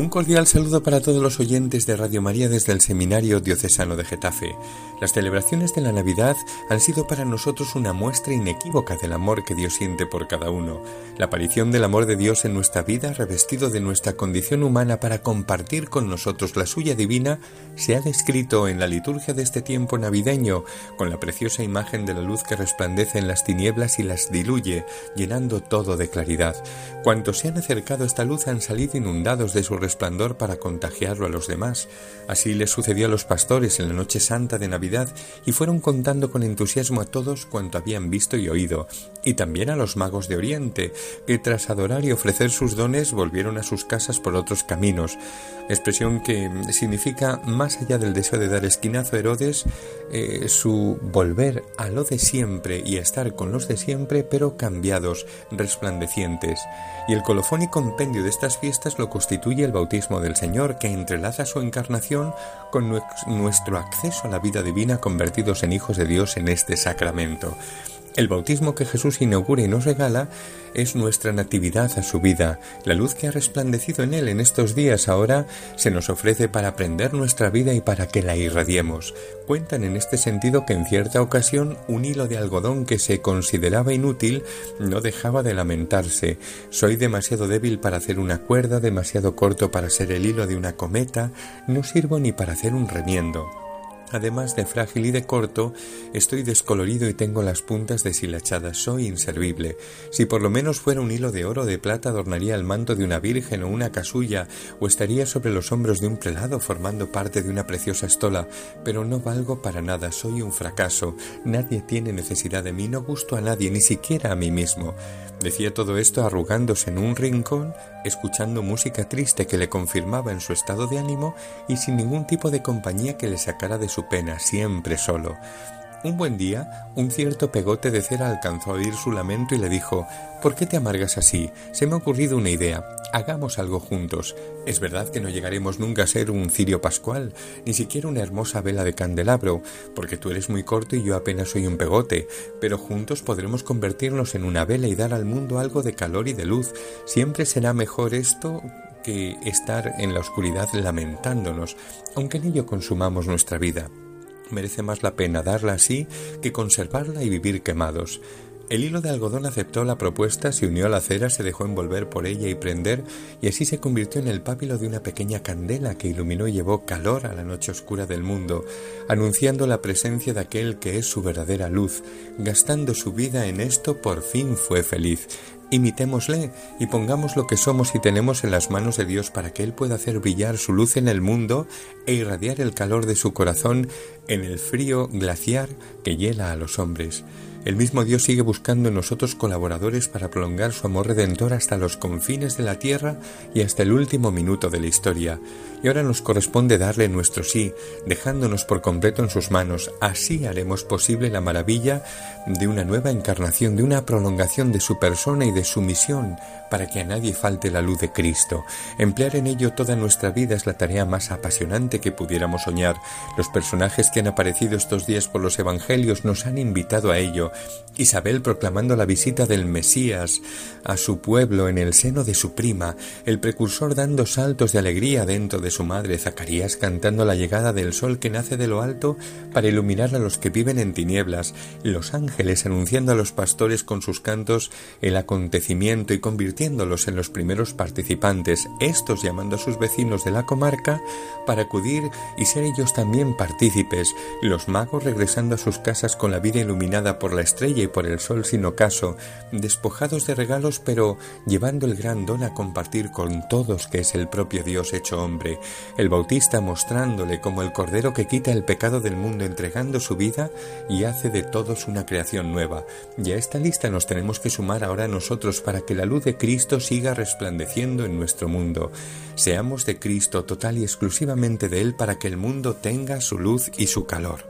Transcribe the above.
Un cordial saludo para todos los oyentes de Radio María desde el Seminario Diocesano de Getafe. Las celebraciones de la Navidad han sido para nosotros una muestra inequívoca del amor que Dios siente por cada uno. La aparición del amor de Dios en nuestra vida, revestido de nuestra condición humana para compartir con nosotros la suya divina, se ha descrito en la liturgia de este tiempo navideño, con la preciosa imagen de la luz que resplandece en las tinieblas y las diluye, llenando todo de claridad. Cuantos se han acercado a esta luz han salido inundados de su resplandor para contagiarlo a los demás. Así les sucedió a los pastores en la noche santa de Navidad y fueron contando con entusiasmo a todos cuanto habían visto y oído, y también a los magos de Oriente, que tras adorar y ofrecer sus dones volvieron a sus casas por otros caminos, expresión que significa, más allá del deseo de dar esquinazo a Herodes, eh, su volver a lo de siempre y a estar con los de siempre, pero cambiados, resplandecientes. Y el colofón y compendio de estas fiestas lo constituye el bautismo del Señor, que entrelaza su encarnación con nuestro acceso a la vida divina convertidos en hijos de Dios en este sacramento. El bautismo que Jesús inaugura y nos regala es nuestra natividad a su vida. La luz que ha resplandecido en él en estos días ahora se nos ofrece para aprender nuestra vida y para que la irradiemos. Cuentan en este sentido que en cierta ocasión un hilo de algodón que se consideraba inútil no dejaba de lamentarse. Soy demasiado débil para hacer una cuerda, demasiado corto para ser el hilo de una cometa, no sirvo ni para hacer un remiendo. Además de frágil y de corto, estoy descolorido y tengo las puntas deshilachadas. Soy inservible. Si por lo menos fuera un hilo de oro o de plata adornaría el manto de una virgen o una casulla, o estaría sobre los hombros de un prelado formando parte de una preciosa estola. Pero no valgo para nada. Soy un fracaso. Nadie tiene necesidad de mí. No gusto a nadie, ni siquiera a mí mismo. Decía todo esto arrugándose en un rincón, escuchando música triste que le confirmaba en su estado de ánimo y sin ningún tipo de compañía que le sacara de su pena, siempre solo. Un buen día, un cierto pegote de cera alcanzó a oír su lamento y le dijo ¿Por qué te amargas así? Se me ha ocurrido una idea. Hagamos algo juntos. Es verdad que no llegaremos nunca a ser un cirio pascual, ni siquiera una hermosa vela de candelabro, porque tú eres muy corto y yo apenas soy un pegote, pero juntos podremos convertirnos en una vela y dar al mundo algo de calor y de luz. Siempre será mejor esto que estar en la oscuridad lamentándonos, aunque en ello consumamos nuestra vida. Merece más la pena darla así que conservarla y vivir quemados. El hilo de algodón aceptó la propuesta, se unió a la cera, se dejó envolver por ella y prender, y así se convirtió en el pápilo de una pequeña candela que iluminó y llevó calor a la noche oscura del mundo, anunciando la presencia de aquel que es su verdadera luz. Gastando su vida en esto, por fin fue feliz. Imitémosle y pongamos lo que somos y tenemos en las manos de Dios para que Él pueda hacer brillar su luz en el mundo e irradiar el calor de su corazón en el frío glaciar que hiela a los hombres. El mismo Dios sigue buscando en nosotros colaboradores para prolongar su amor redentor hasta los confines de la tierra y hasta el último minuto de la historia. Y ahora nos corresponde darle nuestro sí, dejándonos por completo en sus manos. Así haremos posible la maravilla de una nueva encarnación, de una prolongación de su persona y de su misión, para que a nadie falte la luz de Cristo. Emplear en ello toda nuestra vida es la tarea más apasionante que pudiéramos soñar. Los personajes que han aparecido estos días por los Evangelios nos han invitado a ello. Isabel proclamando la visita del Mesías a su pueblo en el seno de su prima, el precursor dando saltos de alegría dentro de su madre, Zacarías cantando la llegada del sol que nace de lo alto para iluminar a los que viven en tinieblas, los ángeles anunciando a los pastores con sus cantos el acontecimiento y convirtiéndolos en los primeros participantes, estos llamando a sus vecinos de la comarca para acudir y ser ellos también partícipes, los magos regresando a sus casas con la vida iluminada por la estrella y por el sol sin ocaso, despojados de regalos pero llevando el gran don a compartir con todos que es el propio Dios hecho hombre, el Bautista mostrándole como el Cordero que quita el pecado del mundo entregando su vida y hace de todos una creación nueva. Y a esta lista nos tenemos que sumar ahora nosotros para que la luz de Cristo siga resplandeciendo en nuestro mundo. Seamos de Cristo total y exclusivamente de Él para que el mundo tenga su luz y su calor.